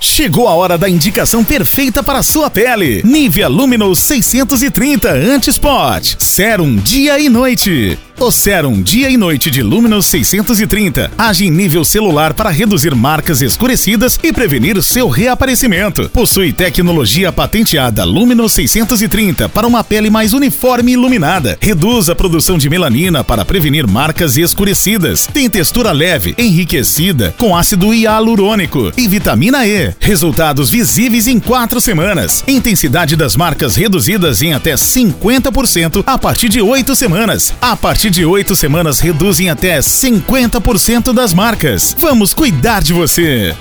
Chegou a hora da indicação perfeita para a sua pele. Nivea Luminous 630 Anti-Spot. Serum dia e noite. O Serum Dia e Noite de Luminous 630 age em nível celular para reduzir marcas escurecidas e prevenir seu reaparecimento. Possui tecnologia patenteada Luminous 630 para uma pele mais uniforme e iluminada. Reduz a produção de melanina para prevenir marcas escurecidas. Tem textura leve, enriquecida com ácido hialurônico e vitamina E. Resultados visíveis em quatro semanas. Intensidade das marcas reduzidas em até 50% a partir de oito semanas. A partir de oito semanas reduzem até 50% das marcas. Vamos cuidar de você!